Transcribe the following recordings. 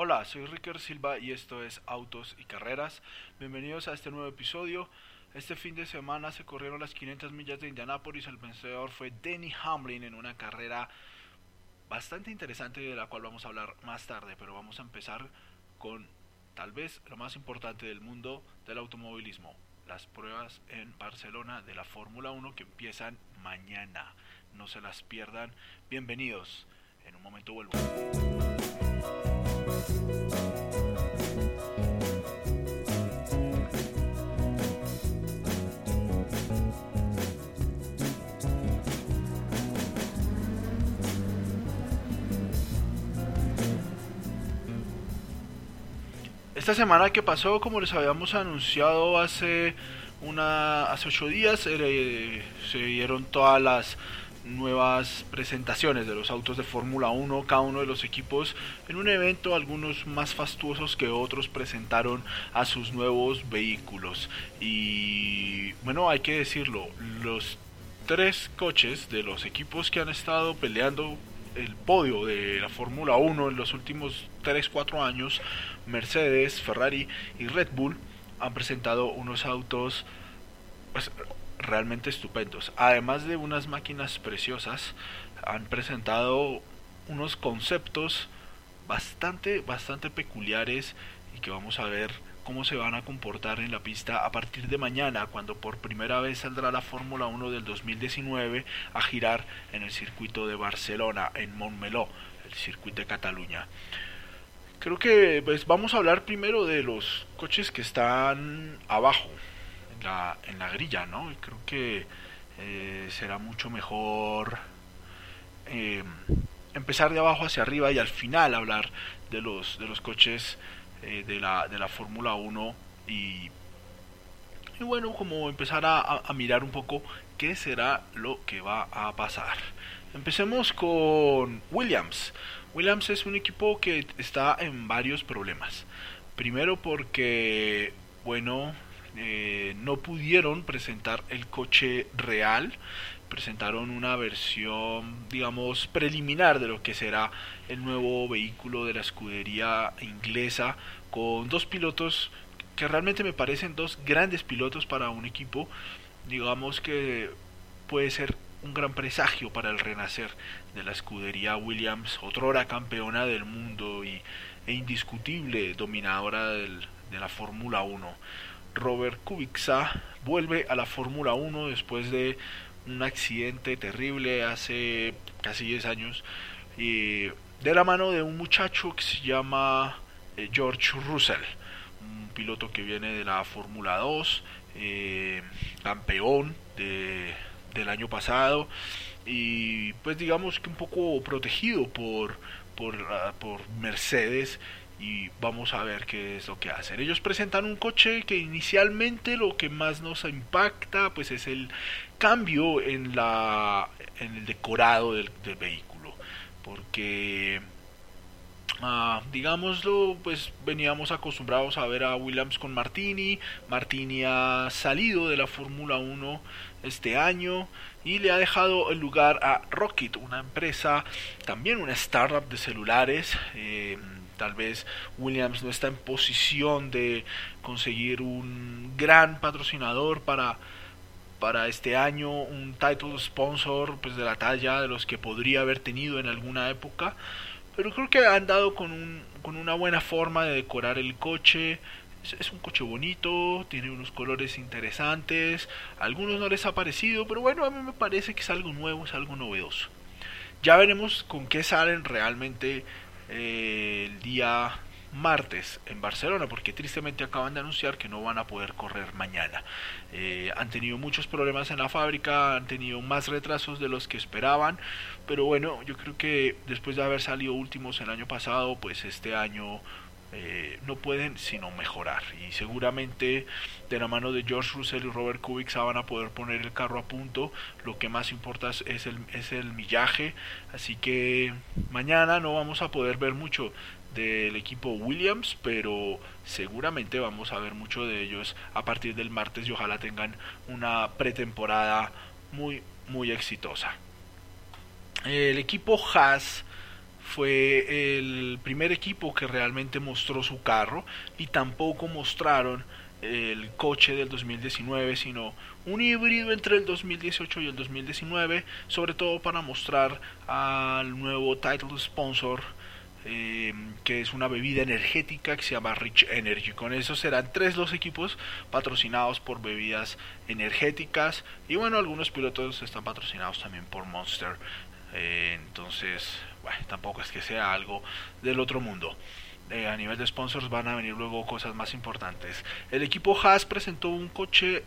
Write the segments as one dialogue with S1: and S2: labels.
S1: Hola, soy Ricker Silva y esto es Autos y Carreras. Bienvenidos a este nuevo episodio. Este fin de semana se corrieron las 500 millas de Indianápolis. El vencedor fue Denny Hamlin en una carrera bastante interesante de la cual vamos a hablar más tarde. Pero vamos a empezar con tal vez lo más importante del mundo del automovilismo. Las pruebas en Barcelona de la Fórmula 1 que empiezan mañana. No se las pierdan. Bienvenidos. En un momento vuelvo. Esta semana que pasó, como les habíamos anunciado hace una hace ocho días, eh, se dieron todas las nuevas presentaciones de los autos de Fórmula 1, cada uno de los equipos en un evento, algunos más fastuosos que otros presentaron a sus nuevos vehículos. Y bueno, hay que decirlo, los tres coches de los equipos que han estado peleando el podio de la Fórmula 1 en los últimos 3-4 años, Mercedes, Ferrari y Red Bull han presentado unos autos pues, realmente estupendos. Además de unas máquinas preciosas, han presentado unos conceptos bastante, bastante peculiares y que vamos a ver cómo se van a comportar en la pista a partir de mañana, cuando por primera vez saldrá la Fórmula 1 del 2019 a girar en el circuito de Barcelona, en Montmeló, el circuito de Cataluña. Creo que pues vamos a hablar primero de los coches que están abajo, la, en la grilla, ¿no? Creo que eh, será mucho mejor eh, empezar de abajo hacia arriba y al final hablar de los, de los coches eh, de la, de la Fórmula 1 y, y, bueno, como empezar a, a, mirar un poco qué será lo que va a pasar. Empecemos con Williams. Williams es un equipo que está en varios problemas. Primero porque, bueno, eh, no pudieron presentar el coche real, presentaron una versión, digamos, preliminar de lo que será el nuevo vehículo de la escudería inglesa, con dos pilotos que realmente me parecen dos grandes pilotos para un equipo, digamos que puede ser un gran presagio para el renacer de la escudería Williams, otrora campeona del mundo y, e indiscutible dominadora del, de la Fórmula 1. Robert Kubica vuelve a la Fórmula 1 después de un accidente terrible hace casi 10 años y de la mano de un muchacho que se llama eh, George Russell, un piloto que viene de la Fórmula 2, eh, campeón de, del año pasado y pues digamos que un poco protegido por, por, por Mercedes y vamos a ver qué es lo que hacen. Ellos presentan un coche que inicialmente lo que más nos impacta pues es el cambio en la en el decorado del, vehículo porque Uh, digámoslo, pues veníamos acostumbrados a ver a Williams con Martini. Martini ha salido de la Fórmula 1 este año y le ha dejado el lugar a Rocket, una empresa, también una startup de celulares. Eh, tal vez Williams no está en posición de conseguir un gran patrocinador para para este año un title sponsor pues de la talla de los que podría haber tenido en alguna época. Pero creo que han dado con, un, con una buena forma de decorar el coche. Es, un coche bonito tiene unos colores interesantes. A algunos no les ha parecido pero bueno a mí me parece que es algo nuevo es algo novedoso. Ya veremos con qué salen realmente el día martes en Barcelona, porque tristemente acaban de anunciar que no van a poder correr mañana. Eh, han tenido muchos problemas en la fábrica, han tenido más retrasos de los que esperaban, pero bueno, yo creo que después de haber salido últimos el año pasado, pues este año eh, no pueden sino mejorar. Y seguramente de la mano de George Russell y Robert Kubica van a poder poner el carro a punto. Lo que más importa es el, es el millaje. Así que mañana no vamos a poder ver mucho del equipo Williams pero seguramente vamos a ver mucho de ellos a partir del martes y ojalá tengan una pretemporada muy muy exitosa. El equipo Haas fue el primer equipo que realmente mostró su carro y tampoco mostraron el coche del 2019, sino un híbrido entre el 2018 y el 2019, sobre todo para mostrar al nuevo title sponsor, eh, que es una bebida energética que se llama Rich Energy. Con eso serán tres los equipos patrocinados por bebidas energéticas y bueno, algunos pilotos están patrocinados también por Monster. Eh, entonces, tampoco es que sea algo del otro mundo. Eh, a nivel de sponsors van a venir luego cosas más importantes. El equipo Haas presentó un coche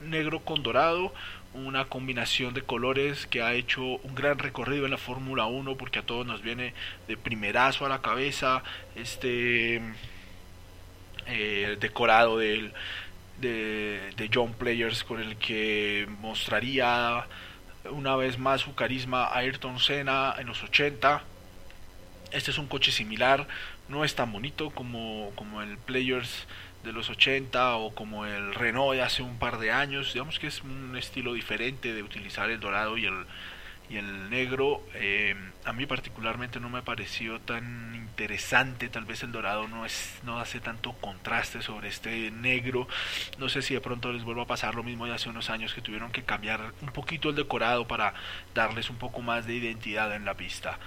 S1: negro con dorado, una combinación de colores que ha hecho un gran recorrido en la Fórmula 1 porque a todos nos viene de primerazo a la cabeza este eh, decorado del, de, de John Players con el que mostraría una vez más su carisma Ayrton Senna en los 80. Este es un coche similar, no es tan bonito como, como el Players de los 80 o como el Renault de hace un par de años. Digamos que es un estilo diferente de utilizar el dorado y el, y el negro eh, a mí particularmente no me pareció tan interesante tal vez el dorado no es no hace tanto contraste sobre este negro. No sé si de pronto les vuelvo a pasar lo mismo de hace unos años que tuvieron que cambiar un poquito el decorado para darles un poco más de identidad en la pista.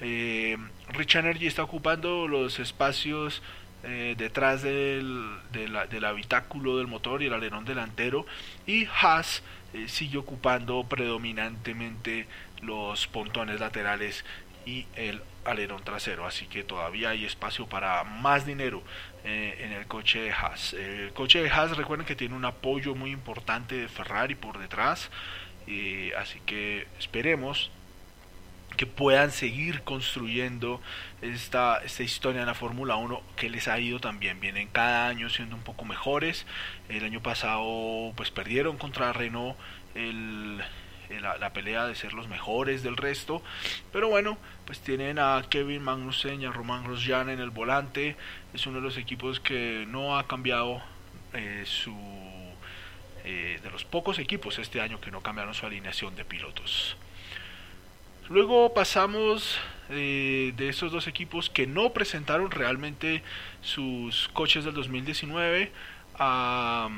S1: Eh, Rich Energy está ocupando los espacios eh, detrás del, del habitáculo del motor y el alerón delantero y Haas eh, sigue ocupando predominantemente los pontones laterales y el alerón trasero, así que todavía hay espacio para más dinero eh, en el coche de Haas. El coche de Haas recuerden que tiene un apoyo muy importante de Ferrari por detrás, eh, así que esperemos que puedan seguir construyendo esta, esta historia en la Fórmula 1 que les ha ido también. Vienen cada año siendo un poco mejores. El año pasado pues perdieron contra Renault el, la, pelea de ser los mejores del resto. Pero bueno, pues tienen a Kevin Magnussen y a Roman Grosjean en el volante. Es uno de los equipos que no ha cambiado eh, su... Eh, de los pocos equipos este año que no cambiaron su alineación de pilotos. Luego pasamos eh, de estos dos equipos que no presentaron realmente sus coches del 2019 a,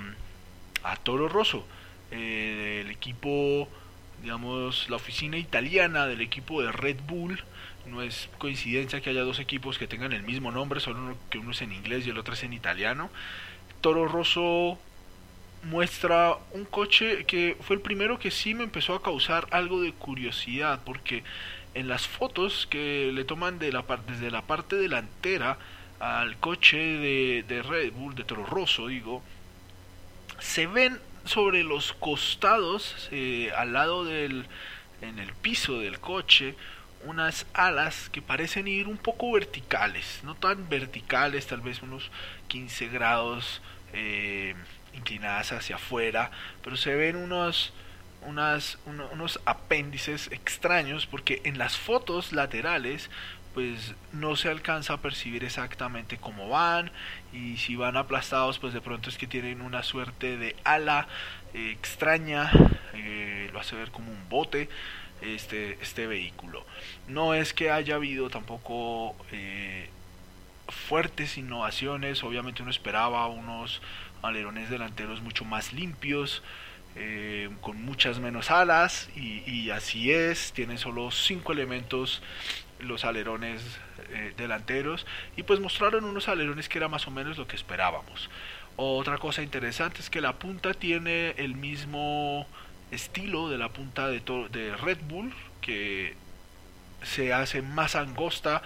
S1: Toro Rosso. Eh, el equipo, digamos, la oficina italiana del equipo de Red Bull. No es coincidencia que haya dos equipos que tengan el mismo nombre, solo que uno es en inglés y el otro es en italiano. Toro Rosso muestra un coche que fue el primero que sí me empezó a causar algo de curiosidad porque en las fotos que le toman desde la parte delantera al coche de, de Red Bull de Toro Rosso digo se ven sobre los costados eh, al lado del en el piso del coche unas alas que parecen ir un poco verticales no tan verticales tal vez unos 15 grados eh, inclinadas hacia afuera, pero se ven unos, unos apéndices extraños porque en las fotos laterales pues no se alcanza a percibir exactamente cómo van y si van aplastados pues de pronto es que tienen una suerte de ala eh, extraña eh, lo hace ver como un bote este, este vehículo. No es que haya habido tampoco eh, fuertes innovaciones obviamente uno esperaba unos alerones delanteros mucho más limpios, eh, con muchas menos alas y, así es, tienen solo cinco elementos los alerones eh, delanteros y pues mostraron unos alerones que era más o menos lo que esperábamos. Otra cosa interesante es que la punta tiene el mismo estilo de la punta de, de Red Bull que se hace más angosta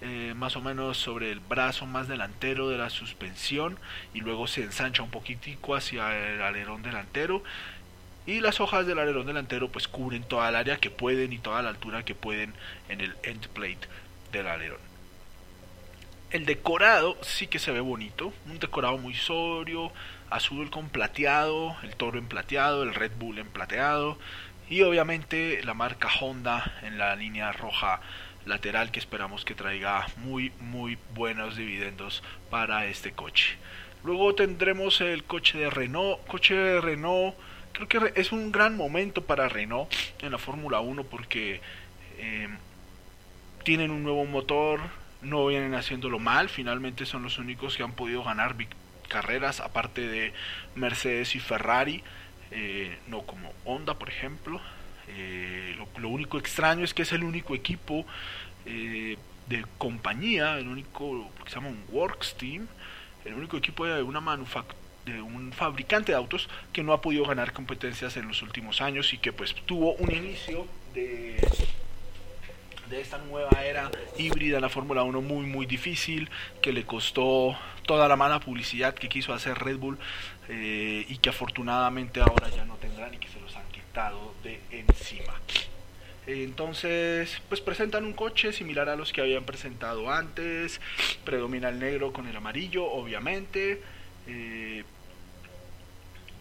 S1: eh, más o menos sobre el brazo más delantero de la suspensión y luego se ensancha un poquitico hacia el alerón delantero y las hojas del alerón delantero pues cubren toda el área que pueden y toda la altura que pueden en el end plate del alerón. El decorado sí que se ve bonito, un decorado muy sobrio, azul con plateado, el toro en plateado, el Red Bull en plateado y obviamente la marca Honda en la línea roja lateral que esperamos que traiga muy muy buenos dividendos para este coche. Luego tendremos el coche de Renault, coche de Renault, creo que es un gran momento para Renault en la Fórmula 1 porque em, tienen un nuevo motor, no vienen haciéndolo mal, finalmente son los únicos que han podido ganar carreras aparte de Mercedes y Ferrari, eh, no como Honda por ejemplo. Eh, lo, único extraño es que es el único equipo eh, de compañía, el único que se llama un Works Team, el único equipo de una de un fabricante de autos que no ha podido ganar competencias en los últimos años y que pues tuvo un inicio de de esta nueva era híbrida en la Fórmula 1 muy muy difícil, que le costó toda la mala publicidad que quiso hacer Red Bull eh, y que afortunadamente ahora ya no tendrán y que se quitado de encima. Entonces, pues presentan un coche similar a los que habían presentado antes, predomina el negro con el amarillo, obviamente. Eh,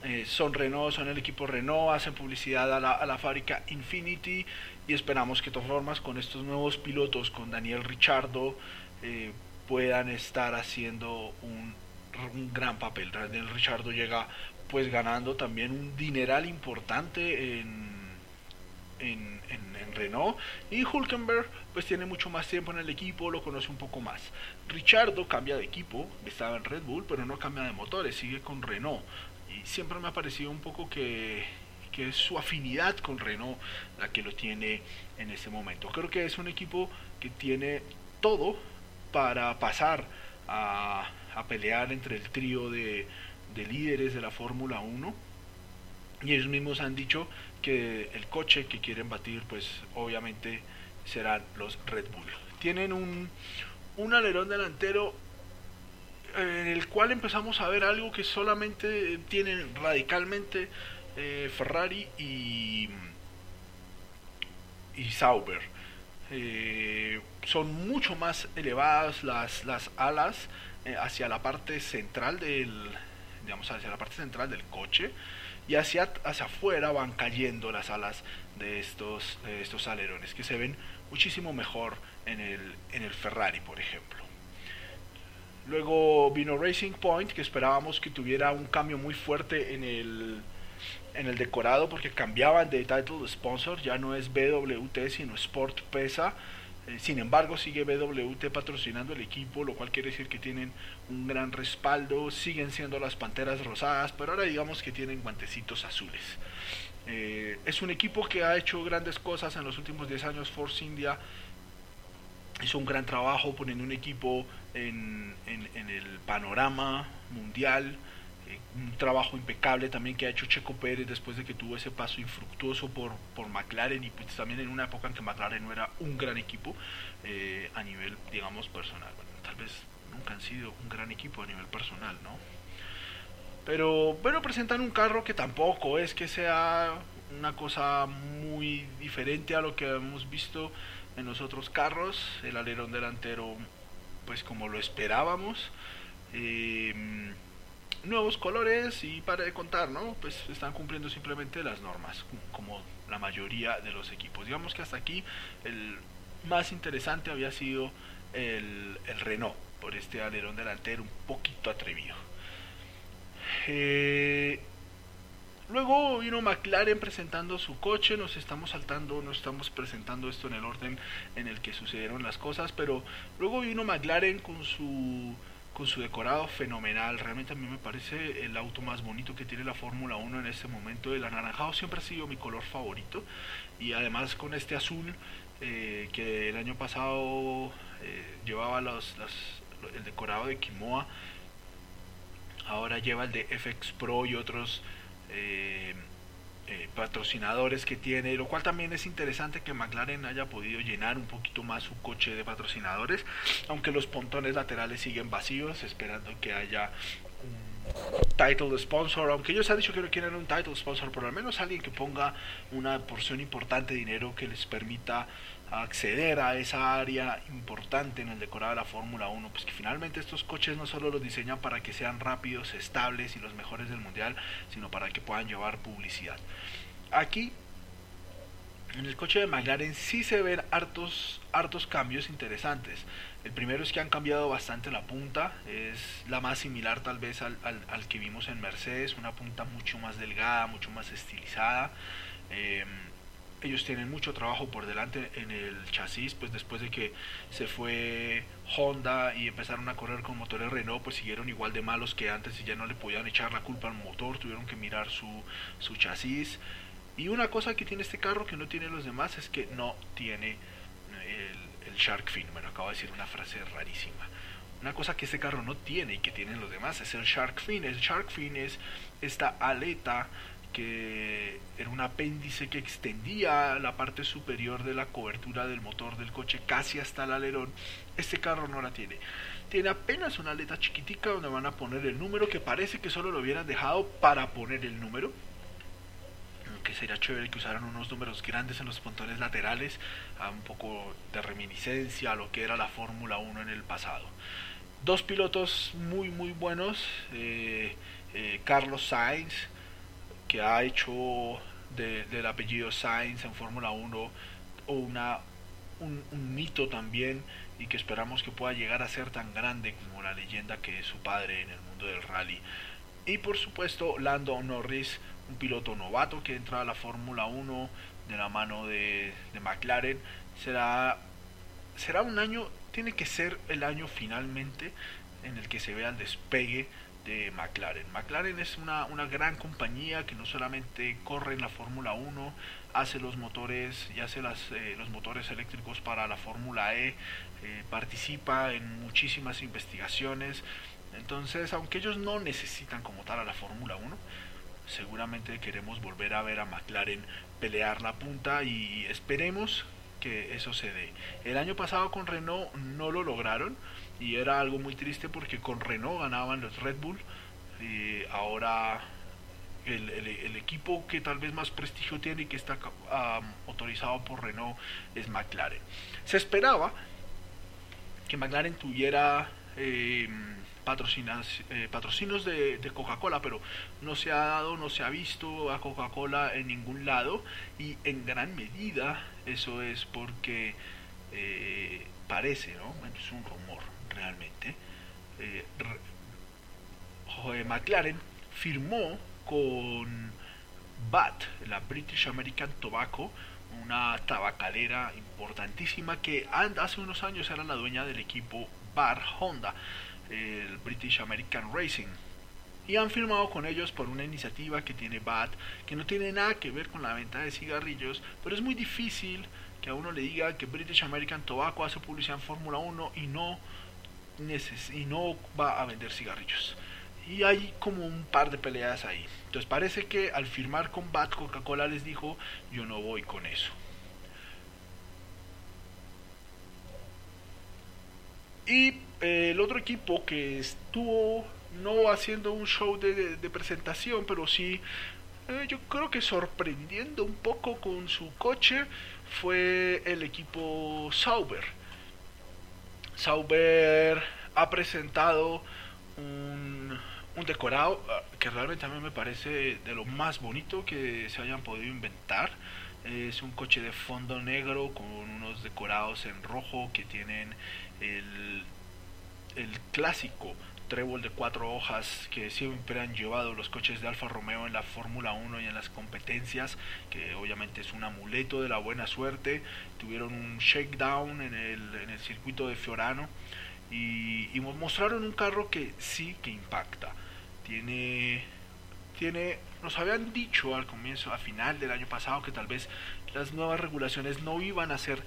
S1: eh, son Renault, son el equipo Renault, hacen publicidad a la, a la fábrica Infinity y esperamos que de todas formas con estos nuevos pilotos, con Daniel Richardo, eh, puedan estar haciendo un, un, gran papel. Daniel Richardo llega pues ganando también un dineral importante en, en, en, en, Renault y Hulkenberg pues tiene mucho más tiempo en el equipo, lo conoce un poco más. Richardo cambia de equipo, estaba en Red Bull, pero no cambia de motores, sigue con Renault. Y siempre me ha parecido un poco que que es su afinidad con Renault la que lo tiene en este momento. Creo que es un equipo que tiene todo para pasar a, pelear entre el trío de, líderes de la Fórmula 1 y ellos mismos han dicho que el coche que quieren batir pues obviamente serán los Red Bull. Tienen un, un alerón delantero en el cual empezamos a ver algo que solamente tienen radicalmente eh, Ferrari y, y Sauber. Eh, son mucho más elevadas las, las alas eh, hacia la parte central del digamos hacia la parte central del coche y hacia, hacia afuera van cayendo las alas de estos, de estos alerones que se ven muchísimo mejor en el, en el Ferrari por ejemplo luego vino Racing Point que esperábamos que tuviera un cambio muy fuerte en el en el decorado porque cambiaban de title sponsor, ya no es BWT sino Sport Pesa. Eh, sin embargo, sigue BWT patrocinando el equipo, lo cual quiere decir que tienen un gran respaldo, siguen siendo las Panteras Rosadas, pero ahora digamos que tienen guantecitos azules. Eh, es un equipo que ha hecho grandes cosas en los últimos 10 años. Force India hizo un gran trabajo poniendo un equipo en, en el panorama mundial un trabajo impecable también que ha hecho Checo Pérez después de que tuvo ese paso infructuoso por, por McLaren y pues también en una época en que McLaren no era un gran equipo eh, a nivel, digamos, personal. Tal vez nunca han sido un gran equipo a nivel personal, ¿no? Pero bueno, presentan un carro que tampoco es que sea una cosa muy diferente a lo que hemos visto en los otros carros. El alerón delantero, pues como lo esperábamos. Eh, nuevos colores y para de contar, ¿no? Pues están cumpliendo simplemente las normas, como la mayoría de los equipos. Digamos que hasta aquí el más interesante había sido el, el Renault, por este alerón delantero un poquito atrevido. Eh, luego vino McLaren presentando su coche, nos estamos saltando, no estamos presentando esto en el orden en el que sucedieron las cosas, pero luego vino McLaren con su con su decorado fenomenal. Realmente a mí me parece el auto más bonito que tiene la Fórmula 1 en este momento. El anaranjado siempre ha sido mi color favorito. Y además con este azul eh, que el año pasado eh, llevaba los, el decorado de Kimoa. Ahora lleva el de FX Pro y otros, eh, eh, patrocinadores que tiene, lo cual también es interesante que McLaren haya podido llenar un poquito más su coche de patrocinadores, aunque los pontones laterales siguen vacíos, esperando que haya un title sponsor, aunque ellos han dicho que no quieren un title sponsor, pero al menos alguien que ponga una porción importante de dinero que les permita acceder a esa área importante en el decorado de la Fórmula 1, pues que finalmente estos coches no solo los diseñan para que sean rápidos, estables y los mejores del mundial, sino para que puedan llevar publicidad. Aquí en el coche de McLaren sí se ven hartos, hartos cambios interesantes. El primero es que han cambiado bastante la punta, es la más similar tal vez al, al, que vimos en Mercedes, una punta mucho más delgada, mucho más estilizada. Em, ellos tienen mucho trabajo por delante en el chasis, pues después de que se fue Honda y empezaron a correr con motores Renault, pues siguieron igual de malos que antes y ya no le podían echar la culpa al motor, tuvieron que mirar su, su chasis. Y una cosa que tiene este carro que no tiene los demás es que no tiene el, shark fin. Bueno, acabo de decir una frase rarísima. Una cosa que este carro no tiene y que tienen los demás es el shark fin. El shark fin es esta aleta que era un apéndice que extendía la parte superior de la cobertura del motor del coche casi hasta el alerón. Este carro no la tiene. Tiene apenas una aleta chiquitica donde van a poner el número que parece que solo lo hubieran dejado para poner el número. Que sería chévere que usaran unos números grandes en los pontones laterales, a un poco de reminiscencia a lo que era la Fórmula 1 en el pasado. Dos pilotos muy muy buenos, eh, eh, Carlos Sainz, que ha hecho del apellido Sainz en Fórmula 1 una, un, mito también y que esperamos que pueda llegar a ser tan grande como la leyenda que es su padre en el mundo del rally. Y por supuesto Lando Norris, un piloto novato que entra a la Fórmula 1 de la mano de, de McLaren. Será, será un año, tiene que ser el año finalmente en el que se vea el despegue McLaren. McLaren es una, una gran compañía que no solamente corre en la Fórmula 1, hace los motores y hace las, eh, los motores eléctricos para la Fórmula E, eh, participa en muchísimas investigaciones. Entonces, aunque ellos no necesitan como tal a la Fórmula 1, seguramente queremos volver a ver a McLaren pelear la punta y esperemos que eso se dé. El año pasado con Renault no lo lograron y era algo muy triste porque con Renault ganaban los Red Bull y ahora el, equipo que tal vez más prestigio tiene y que está autorizado por Renault es McLaren. Se esperaba que McLaren tuviera eh, eh, patrocinios de, de Coca-Cola, pero no se ha dado, no se ha visto a Coca-Cola en ningún lado y en gran medida eso es porque eh, parece, ¿no? Es un rumor realmente. Eh, McLaren firmó con BAT, la British American Tobacco, una tabacalera importantísima que hace unos años era la dueña del equipo Bar Honda, el British American Racing. Y han firmado con ellos por una iniciativa que tiene BAT, que no tiene nada que ver con la venta de cigarrillos, pero es muy difícil que a uno le diga que British American Tobacco hace publicidad en Fórmula 1 y no y no va a vender cigarrillos. Y hay como un par de peleas ahí. Entonces parece que al firmar con BAT, Coca-Cola les dijo, yo no voy con eso. Y eh, el otro equipo que estuvo no haciendo un show de, presentación, pero sí eh, yo creo que sorprendiendo un poco con su coche fue el equipo Sauber Sauber ha presentado un, decorado ah, que realmente a mí me parece de lo más bonito que se hayan podido inventar. Es un coche de fondo negro con unos decorados en rojo que tienen el, el clásico trébol de cuatro hojas que siempre han llevado los coches de Alfa Romeo en la Fórmula 1 y en las competencias, que obviamente es un amuleto de la buena suerte. Tuvieron un shakedown en el, en el circuito de Fiorano y, y mostraron un carro que sí que impacta. Tiene, tiene, nos habían dicho al comienzo, a final del año pasado, que tal vez las nuevas regulaciones no iban a ser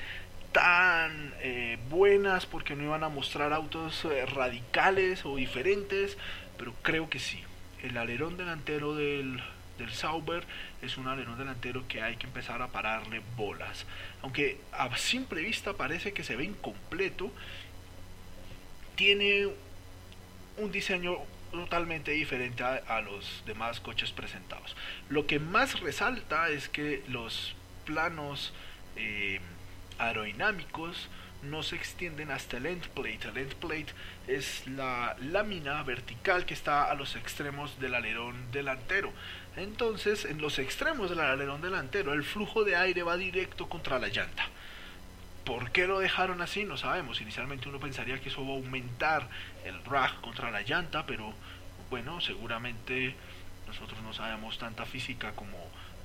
S1: tan eh, buenas porque no iban a mostrar autos eh, radicales o diferentes, pero creo que sí. El alerón delantero del, del Sauber es un alerón delantero que hay que empezar a pararle bolas. Aunque a simple vista parece que se ve incompleto, tiene un diseño totalmente diferente a, los demás coches presentados. Lo que más resalta es que los planos eh, aerodinámicos no se extienden hasta el end plate. El end plate es la lámina vertical que está a los extremos del alerón delantero. Entonces, en los extremos del alerón delantero, el flujo de aire va directo contra la llanta. ¿Por qué lo dejaron así? No sabemos. Inicialmente uno pensaría que eso va a aumentar el drag contra la llanta, pero bueno, seguramente nosotros no sabemos tanta física como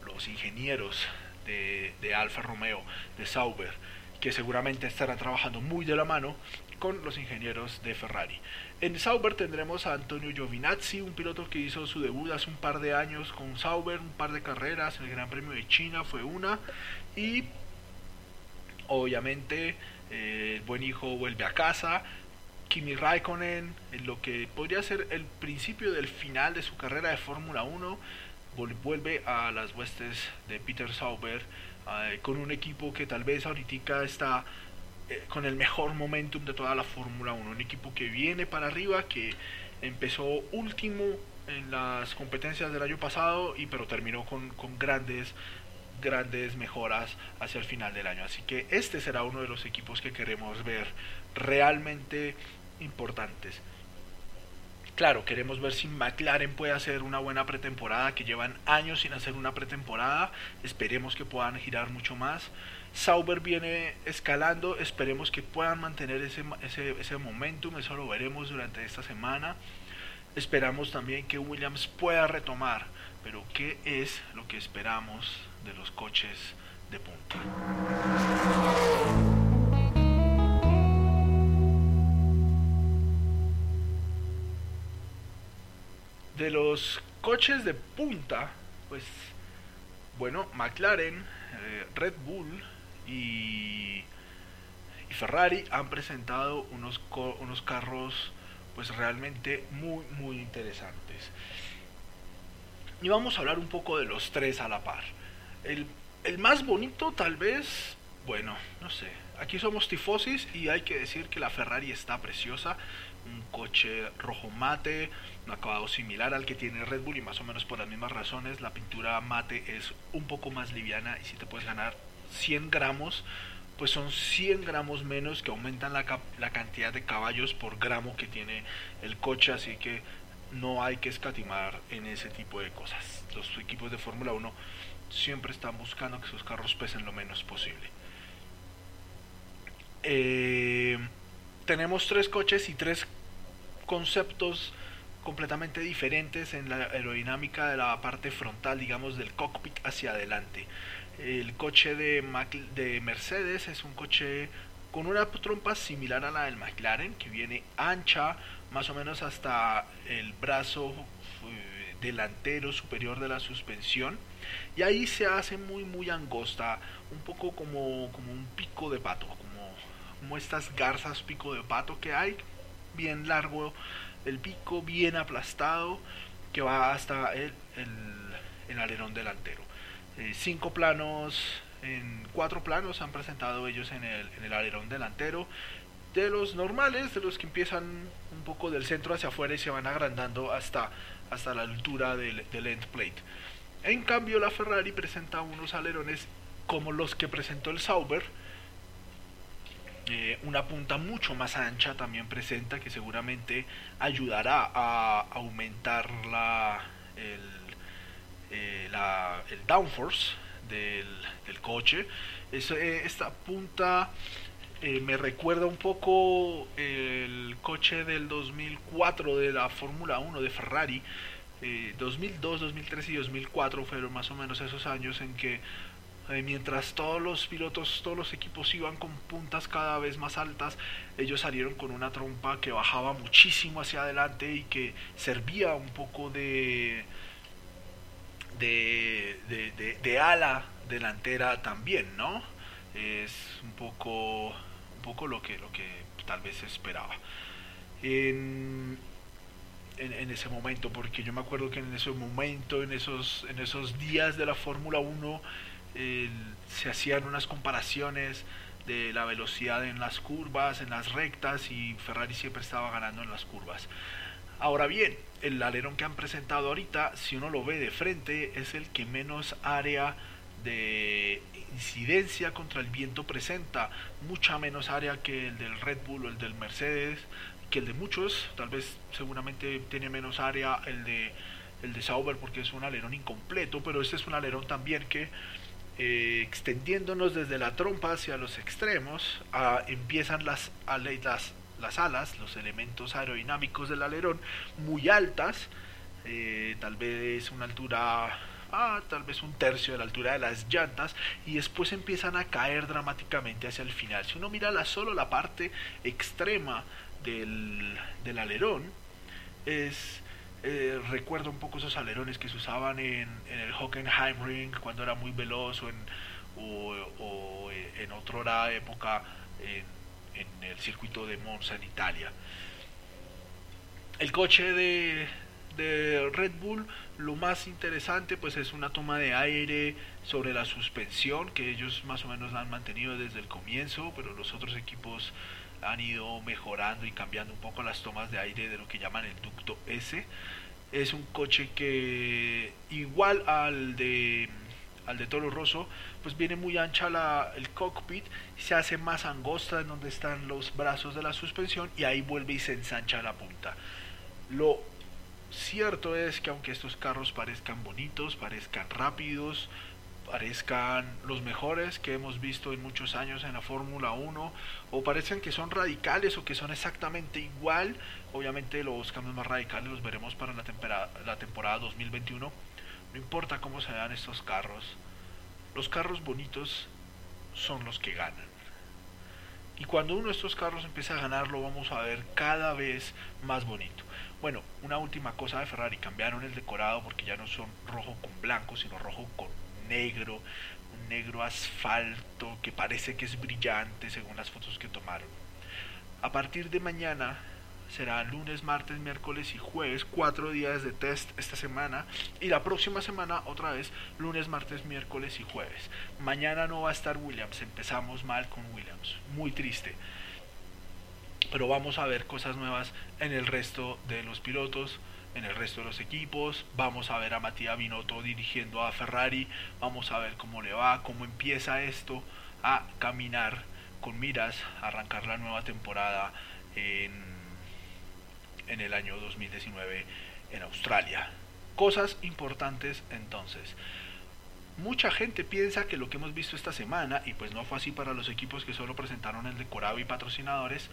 S1: los ingenieros de, Alfa Romeo, de Sauber que seguramente estará trabajando muy de la mano con los ingenieros de Ferrari. En Sauber tendremos a Antonio Giovinazzi, un piloto que hizo su debut hace un par de años con Sauber, un par de carreras, el Gran Premio de China fue una, y obviamente eh, el buen hijo vuelve a casa, Kimi Raikkonen, en lo que podría ser el principio del final de su carrera de Fórmula 1, vuelve a las huestes de Peter Sauber con un equipo que tal vez ahorita está eh, con el mejor momentum de toda la Fórmula 1, un equipo que viene para arriba, que empezó último en las competencias del año pasado y pero terminó con, con grandes grandes mejoras hacia el final del año. Así que este será uno de los equipos que queremos ver realmente importantes. Claro, queremos ver si McLaren puede hacer una buena pretemporada, que llevan años sin hacer una pretemporada, esperemos que puedan girar mucho más. Sauber viene escalando, esperemos que puedan mantener ese, ese, ese momentum, eso lo veremos durante esta semana. Esperamos también que Williams pueda retomar, pero ¿qué es lo que esperamos de los coches de punta? De los coches de punta, pues bueno, McLaren, eh, Red Bull y, Ferrari han presentado unos, unos carros pues realmente muy muy interesantes. Y vamos a hablar un poco de los tres a la par. El, el más bonito tal vez, bueno, no sé, aquí somos tifosis y hay que decir que la Ferrari está preciosa, un coche rojo mate, acabado similar al que tiene Red Bull y más o menos por las mismas razones. La pintura mate es un poco más liviana y si te puedes ganar 100 gramos, pues son 100 gramos menos que aumentan la, la cantidad de caballos por gramo que tiene el coche, así que no hay que escatimar en ese tipo de cosas. Los equipos de Fórmula 1 siempre están buscando que sus carros pesen lo menos posible. Eh, tenemos tres coches y tres conceptos completamente diferentes en la aerodinámica de la parte frontal, digamos, del cockpit hacia adelante. El coche de, de Mercedes es un coche con una trompa similar a la del McLaren, que viene ancha, más o menos hasta el brazo eh, delantero superior de la suspensión, y ahí se hace muy muy angosta, un poco como, como un pico de pato, como, como estas garzas pico de pato que hay, bien largo el pico bien aplastado que va hasta el, el, alerón delantero. Eh, cinco planos, en cuatro planos han presentado ellos en el, en el alerón delantero. De los normales, de los que empiezan un poco del centro hacia afuera y se van agrandando hasta, hasta la altura del, del end plate. En cambio, la Ferrari presenta unos alerones como los que presentó el Sauber, eh, una punta mucho más ancha también presenta que seguramente ayudará a aumentar la, el, eh, el downforce del, coche. Eh, esta punta me recuerda un poco el coche del 2004 de la Fórmula 1 de Ferrari. 2002, 2003 y 2004 fueron más o menos esos años en que eh, mientras todos los pilotos, todos los equipos iban con puntas cada vez más altas, ellos salieron con una trompa que bajaba muchísimo hacia adelante y que servía un poco de, de, de, ala delantera también, ¿no? Es un poco, un poco lo, que, lo que tal vez esperaba. En, en, ese momento, porque yo me acuerdo que en ese momento, en esos, en esos días de la Fórmula 1, se hacían unas comparaciones de la velocidad en las curvas, en las rectas, y Ferrari siempre estaba ganando en las curvas. Ahora bien, el alerón que han presentado ahorita, si uno lo ve de frente, es el que menos área de incidencia contra el viento presenta, mucha menos área que el del Red Bull o el del Mercedes, que el de muchos, tal vez seguramente tiene menos área el de el de Sauber porque es un alerón incompleto, pero este es un alerón también que eh, extendiéndonos desde la trompa hacia los extremos, empiezan las, las, las alas, los elementos aerodinámicos del alerón muy altas, eh, tal vez una altura ah, tal vez un tercio de la altura de las llantas y después empiezan a caer dramáticamente hacia el final. Si uno mira la, solo la parte extrema del, del alerón, es, eh, un poco esos alerones que se usaban en, el Hockenheimring cuando era muy veloz o en, otra época en, el circuito de Monza en Italia. El coche de, Red Bull lo más interesante pues es una toma de aire sobre la suspensión que ellos más o menos han mantenido desde el comienzo pero los otros equipos han ido mejorando y cambiando un poco las tomas de aire de lo que llaman el ducto S. Es un coche que igual al de al de Toro Rosso pues viene muy ancha la, el cockpit se hace más angosta en donde están los brazos de la suspensión y ahí vuelve y se ensancha la punta. Lo Cierto es que aunque estos carros parezcan bonitos, parezcan rápidos, parezcan los mejores que hemos visto en muchos años en la Fórmula 1 o parecen que son radicales o que son exactamente igual, obviamente los cambios más radicales los veremos para la temporada, la temporada 2021, no importa cómo se vean estos carros, los carros bonitos son los que ganan. Y cuando uno de estos carros empieza a ganar, lo vamos a ver cada vez más bonito. Bueno, una última cosa de Ferrari, cambiaron el decorado porque ya no son rojo con blanco, sino rojo con negro, un negro asfalto que parece que es brillante según las fotos que tomaron. A partir de mañana será lunes, martes, miércoles y jueves, cuatro días de test esta semana y la próxima semana otra vez lunes, martes, miércoles y jueves. Mañana no va a estar Williams, empezamos mal con Williams, muy triste pero vamos a ver cosas nuevas en el resto de los pilotos, en el resto de los equipos, vamos a ver a Matías Binotto dirigiendo a Ferrari, vamos a ver cómo le va, cómo empieza esto a caminar con miras a arrancar la nueva temporada en, en el año 2019 en Australia. Cosas importantes entonces. Mucha gente piensa que lo que hemos visto esta semana, y pues no fue así para los equipos que solo presentaron el decorado y patrocinadores,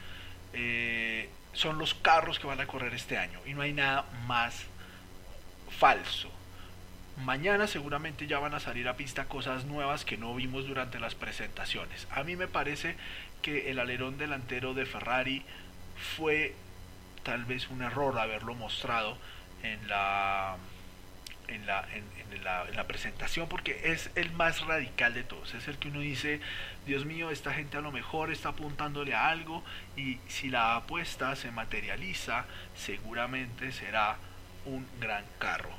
S1: eh, son los carros que van a correr este año y no hay nada más falso. Mañana seguramente ya van a salir a pista cosas nuevas que no vimos durante las presentaciones. A mí me parece que el alerón delantero de Ferrari fue tal vez un error haberlo mostrado en la en la, en, la, en la presentación porque es el más radical de todos. Es el que uno dice, Dios mío, esta gente a lo mejor está apuntándole a algo y si la apuesta se materializa, seguramente será un gran carro.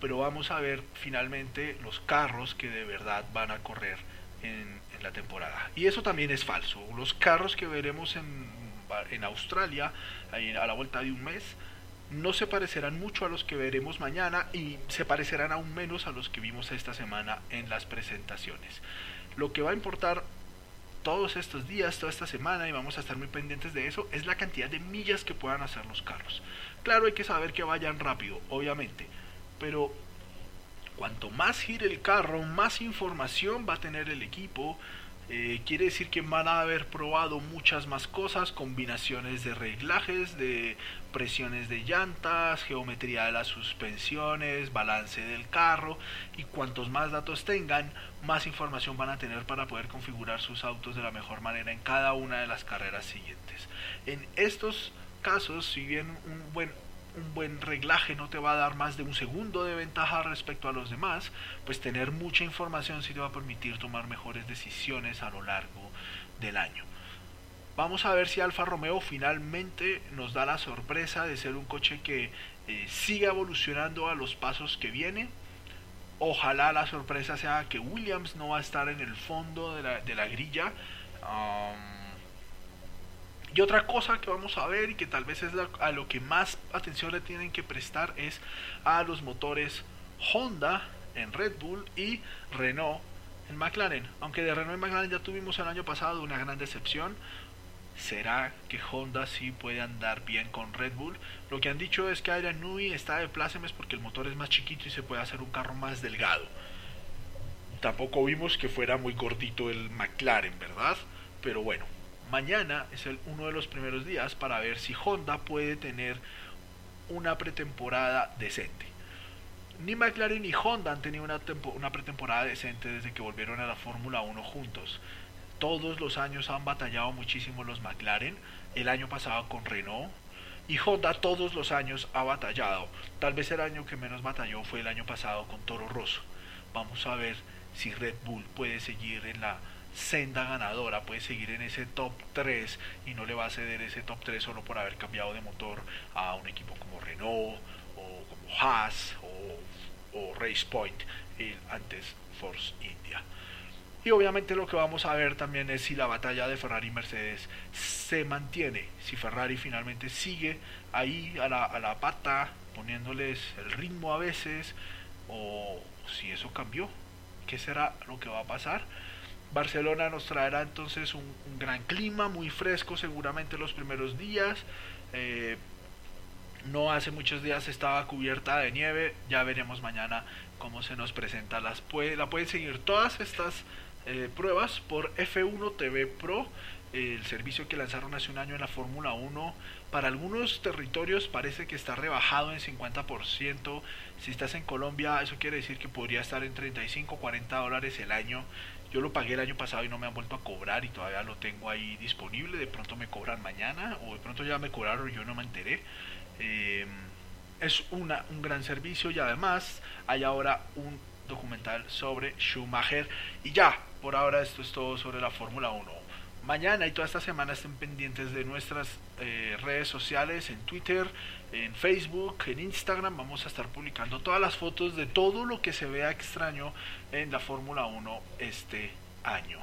S1: Pero vamos a ver finalmente los carros que de verdad van a correr en, en la temporada. Y eso también es falso. Los carros que veremos en, en Australia a la vuelta de un mes no se parecerán mucho a los que veremos mañana y se parecerán aún menos a los que vimos esta semana en las presentaciones. Lo que va a importar todos estos días, toda esta semana, y vamos a estar muy pendientes de eso, es la cantidad de millas que puedan hacer los carros. Claro, hay que saber que vayan rápido, obviamente, pero cuanto más gire el carro, más información va a tener el equipo, eh, quiere decir que van a haber probado muchas más cosas, combinaciones de reglajes, de presiones de llantas, geometría de las suspensiones, balance del carro y cuantos más datos tengan, más información van a tener para poder configurar sus autos de la mejor manera en cada una de las carreras siguientes. En estos casos, si bien un buen un buen reglaje no te va a dar más de un segundo de ventaja respecto a los demás, pues tener mucha información sí te va a permitir tomar mejores decisiones a lo largo del año. Vamos a ver si Alfa Romeo finalmente nos da la sorpresa de ser un coche que eh, siga evolucionando a los pasos que viene. Ojalá la sorpresa sea que Williams no va a estar en el fondo de la, de la grilla. Y otra cosa que vamos a ver y que tal vez es a lo que más atención le tienen que prestar es a los motores Honda en Red Bull y Renault en McLaren. Aunque de Renault y McLaren ya tuvimos el año pasado una gran decepción. ¿Será que Honda sí puede andar bien con Red Bull? Lo que han dicho es que Adrian Nui está de plácemes porque el motor es más chiquito y se puede hacer un carro más delgado. Tampoco vimos que fuera muy gordito el McLaren, ¿verdad? Pero bueno, mañana es uno de los primeros días para ver si Honda puede tener una pretemporada decente. Ni McLaren ni Honda han tenido una, una pretemporada decente desde que volvieron a la Fórmula 1 juntos. Todos los años han batallado muchísimo los McLaren, el año pasado con Renault, y Honda todos los años ha batallado. Tal vez el año que menos batalló fue el año pasado con Toro Rosso. Vamos a ver si Red Bull puede seguir en la senda ganadora, puede seguir en ese top 3 y no le va a ceder ese top 3 solo por haber cambiado de motor a un equipo como Renault o como Haas o o Race Point y antes Force India. Y obviamente lo que vamos a ver también es si la batalla de Ferrari y Mercedes se mantiene, si Ferrari finalmente sigue ahí a la, a la pata, poniéndoles el ritmo a veces, o si eso cambió, ¿qué será lo que va a pasar? Barcelona nos traerá entonces un, gran clima, muy fresco seguramente los primeros días. Eh, no hace muchos días estaba cubierta de nieve, ya veremos mañana cómo se nos presenta. Las la pueden seguir todas estas eh, pruebas por F1 TV Pro, el servicio que lanzaron hace un año en la Fórmula 1. Para algunos territorios parece que está rebajado en 50%. Si estás en Colombia, eso quiere decir que podría estar en 35 40 dólares el año. Yo lo pagué el año pasado y no me han vuelto a cobrar y todavía lo tengo ahí disponible. De pronto me cobran mañana o de pronto ya me cobraron y yo no me enteré. Eh, es una, un gran servicio y además hay ahora un documental sobre Schumacher. Y ya, por ahora esto es todo sobre la Fórmula 1. Mañana y toda esta semana estén pendientes de nuestras eh, redes sociales, en Twitter, en Facebook, en Instagram. Vamos a estar publicando todas las fotos de todo lo que se vea extraño en la Fórmula 1 este año.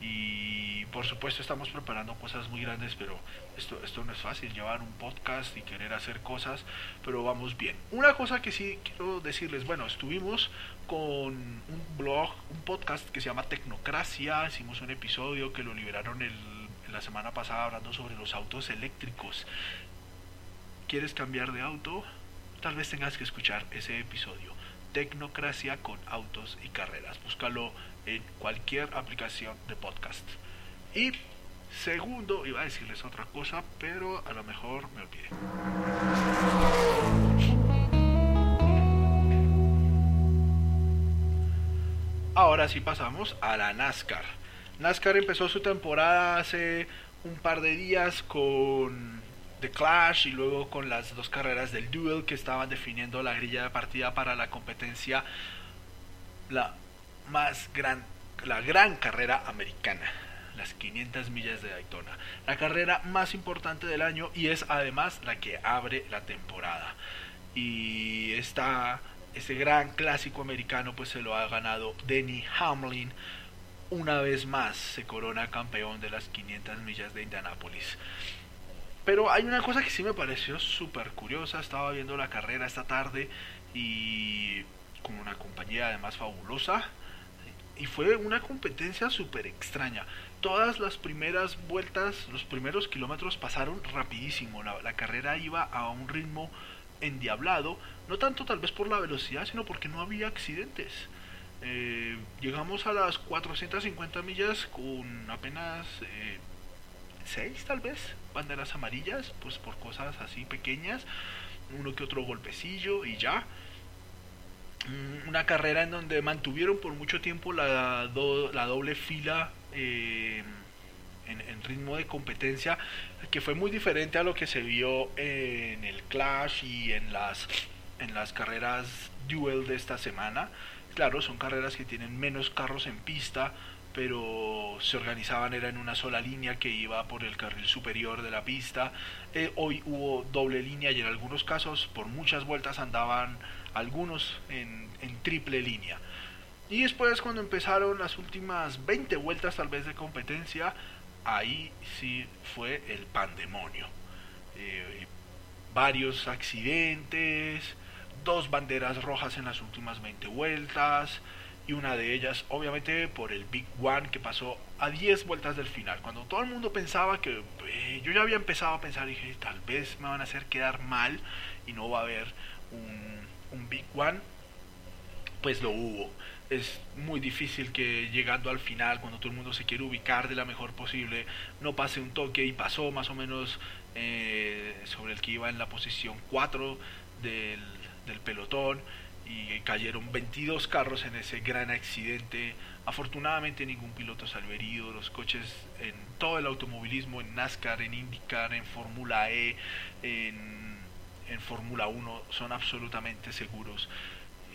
S1: Y por supuesto estamos preparando cosas muy grandes, pero esto, esto no es fácil, llevar un podcast y querer hacer cosas, pero vamos bien. Una cosa que sí quiero decirles, bueno, estuvimos con un blog, un podcast que se llama Tecnocracia, hicimos un episodio que lo liberaron el, la semana pasada hablando sobre los autos eléctricos. ¿Quieres cambiar de auto? Tal vez tengas que escuchar ese episodio. Tecnocracia con autos y carreras. Búscalo en cualquier aplicación de podcast. Y segundo, iba a decirles otra cosa, pero a lo mejor me olvidé. Ahora sí pasamos a la NASCAR. NASCAR empezó su temporada hace un par de días con The Clash y luego con las dos carreras del Duel que estaban definiendo la grilla de partida para la competencia la más gran, la gran carrera americana, las 500 millas de Daytona, la carrera más importante del año y es además la que abre la temporada. Y esta, este gran clásico americano pues se lo ha ganado Denny Hamlin. Una vez más se corona campeón de las 500 millas de Indianápolis. Pero hay una cosa que sí me pareció súper curiosa. Estaba viendo la carrera esta tarde y con una compañía además fabulosa y fue una competencia súper extraña. Todas las primeras vueltas, los primeros kilómetros pasaron rapidísimo. La, carrera iba a un ritmo endiablado, no tanto tal vez por la velocidad, sino porque no había accidentes. Eh, llegamos a las 450 millas con apenas 6 eh, tal vez banderas amarillas, pues por cosas así pequeñas, uno que otro golpecillo y ya. Mm, una carrera en donde mantuvieron por mucho tiempo la, doble fila eh, en, ritmo de competencia que fue muy diferente a lo que se vio en el Clash y en las en las carreras duel de esta semana claro son carreras que tienen menos carros en pista pero se organizaban era en una sola línea que iba por el carril superior de la pista. Eh, hoy hubo doble línea y en algunos casos por muchas vueltas andaban algunos en, en triple línea. Y después cuando empezaron las últimas 20 vueltas tal vez de competencia, ahí sí fue el pandemonio. Eh, varios accidentes, dos banderas rojas en las últimas 20 vueltas y una de ellas obviamente por el Big One que pasó a 10 vueltas del final. Cuando todo el mundo pensaba que eh, yo ya había empezado a pensar, dije, tal vez me van a hacer quedar mal y no va a haber un, un Big One, pues lo hubo es muy difícil que llegando al final, cuando todo el mundo se quiere ubicar de la mejor posible, no pase un toque y pasó más o menos eh, sobre el que iba en la posición 4 del, del pelotón y cayeron 22 carros en ese gran accidente. Afortunadamente ningún piloto salió herido, los coches en todo el automovilismo, en NASCAR, en IndyCar, en Fórmula E, en, en Fórmula 1 son absolutamente seguros.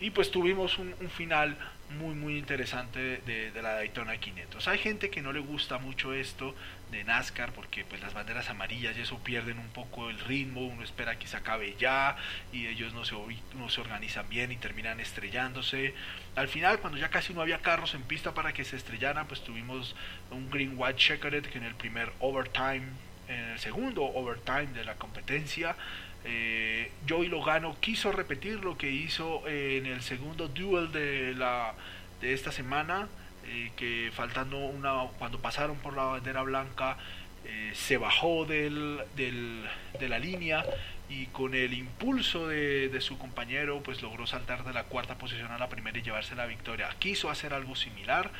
S1: Y pues tuvimos un, un final muy muy interesante de, la Daytona 500. Hay gente que no le gusta mucho esto de NASCAR porque pues las banderas amarillas y eso pierden un poco el ritmo, uno espera que se acabe ya y ellos no se, no se organizan bien y terminan estrellándose. Al final cuando ya casi no había carros en pista para que se estrellaran pues tuvimos un green white checkered que en el primer overtime, en el segundo overtime de la competencia eh, Joey Logano quiso repetir lo que hizo en el segundo duel de, la, de esta semana, eh, que faltando una, cuando pasaron por la bandera blanca, eh, se bajó del, del, de la línea y con el impulso de, su compañero, pues logró saltar de la cuarta posición a la primera y llevarse la victoria. Quiso hacer algo similar.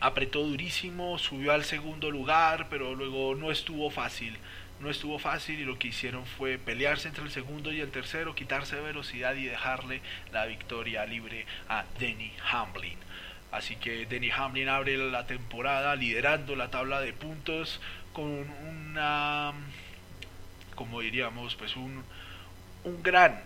S1: Apretó durísimo, subió al segundo lugar, pero luego no estuvo fácil no estuvo fácil y lo que hicieron fue pelearse entre el segundo y el tercero, quitarse velocidad y dejarle la victoria libre a Denny Hamlin. Así que Denny Hamlin abre la temporada liderando la tabla de puntos con una, como diríamos, pues un, un gran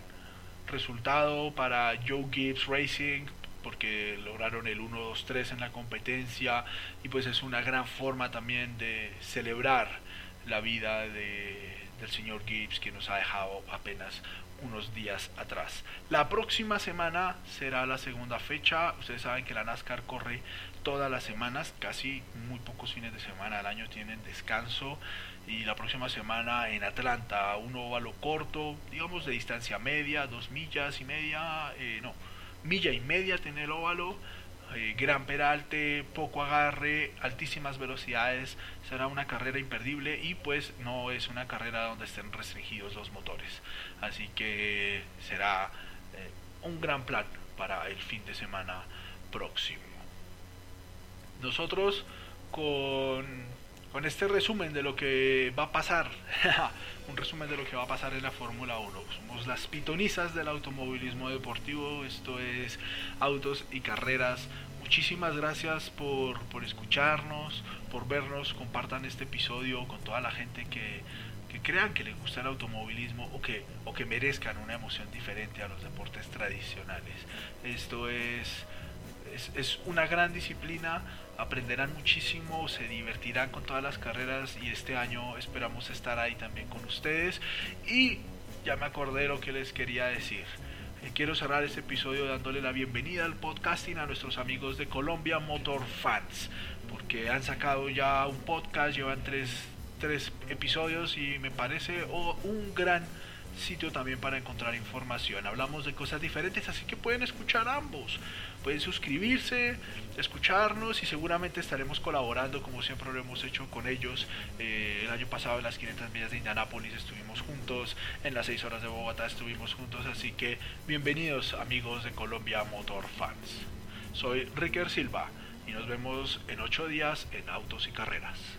S1: resultado para Joe Gibbs Racing porque lograron el 1-2-3 en la competencia y pues es una gran forma también de celebrar la vida de, del señor Gibbs que nos ha dejado apenas unos días atrás. La próxima semana será la segunda fecha. Ustedes saben que la NASCAR corre todas las semanas, casi muy pocos fines de semana al año tienen descanso. Y la próxima semana en Atlanta, un óvalo corto, digamos de distancia media, dos millas y media, eh, no, milla y media tiene el óvalo eh, gran peralte, poco agarre, altísimas velocidades, será una carrera imperdible y pues no es una carrera donde estén restringidos los motores. Así que será eh, un gran plan para el fin de semana próximo. Nosotros con, con este resumen de lo que va a pasar, un resumen de lo que va a pasar en la Fórmula 1. Somos las pitonizas del automovilismo deportivo, esto es autos y carreras. Muchísimas gracias por, por escucharnos, por vernos, compartan este episodio con toda la gente que, que crean que les gusta el automovilismo o que, o que merezcan una emoción diferente a los deportes tradicionales. Esto es, es, una gran disciplina aprenderán muchísimo, se divertirán con todas las carreras y este año esperamos estar ahí también con ustedes. Y ya me acordé lo que les quería decir. Eh, quiero cerrar este episodio dándole la bienvenida al podcasting a nuestros amigos de Colombia Motor Fans, porque han sacado ya un podcast, llevan tres, tres episodios y me parece oh, un gran sitio también para encontrar información. Hablamos de cosas diferentes, así que pueden escuchar ambos. Pueden suscribirse, escucharnos y seguramente estaremos colaborando como siempre lo hemos hecho con ellos. Eh, el año pasado en las 500 millas de Indianápolis estuvimos juntos, en las 6 horas de Bogotá estuvimos juntos, así que bienvenidos amigos de Colombia Motor Fans. Soy Ricker Silva y nos vemos en 8 días en Autos y Carreras.